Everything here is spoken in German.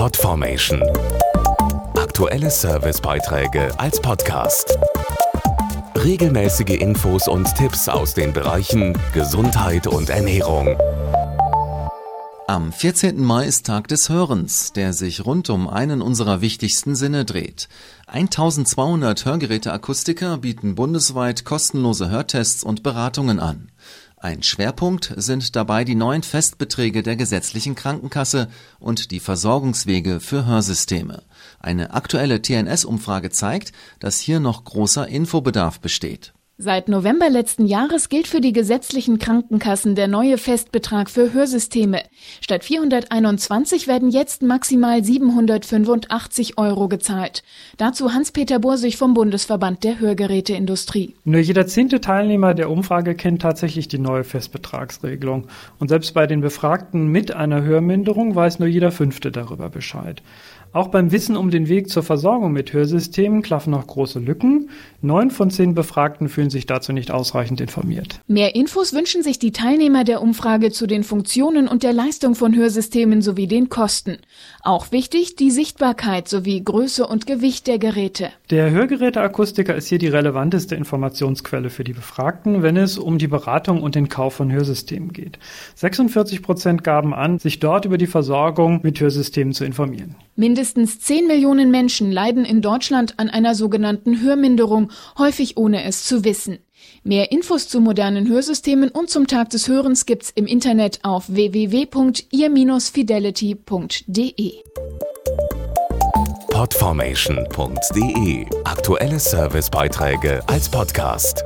Podformation. Aktuelle Servicebeiträge als Podcast. Regelmäßige Infos und Tipps aus den Bereichen Gesundheit und Ernährung. Am 14. Mai ist Tag des Hörens, der sich rund um einen unserer wichtigsten Sinne dreht. 1200 Hörgeräteakustiker bieten bundesweit kostenlose Hörtests und Beratungen an. Ein Schwerpunkt sind dabei die neuen Festbeträge der gesetzlichen Krankenkasse und die Versorgungswege für Hörsysteme. Eine aktuelle TNS-Umfrage zeigt, dass hier noch großer Infobedarf besteht. Seit November letzten Jahres gilt für die gesetzlichen Krankenkassen der neue Festbetrag für Hörsysteme. Statt 421 werden jetzt maximal 785 Euro gezahlt. Dazu Hans-Peter Borsig vom Bundesverband der Hörgeräteindustrie. Nur jeder zehnte Teilnehmer der Umfrage kennt tatsächlich die neue Festbetragsregelung. Und selbst bei den Befragten mit einer Hörminderung weiß nur jeder fünfte darüber Bescheid. Auch beim Wissen um den Weg zur Versorgung mit Hörsystemen klaffen noch große Lücken. Neun von zehn Befragten fühlen sich dazu nicht ausreichend informiert. Mehr Infos wünschen sich die Teilnehmer der Umfrage zu den Funktionen und der Leistung von Hörsystemen sowie den Kosten. Auch wichtig die Sichtbarkeit sowie Größe und Gewicht der Geräte. Der Hörgeräteakustiker ist hier die relevanteste Informationsquelle für die Befragten, wenn es um die Beratung und den Kauf von Hörsystemen geht. 46 Prozent gaben an, sich dort über die Versorgung mit Hörsystemen zu informieren. Mindestens 10 Millionen Menschen leiden in Deutschland an einer sogenannten Hörminderung, häufig ohne es zu wissen. Mehr Infos zu modernen Hörsystemen und zum Tag des Hörens gibt's im Internet auf www.ihr-fidelity.de. Podformation.de Aktuelle Servicebeiträge als Podcast.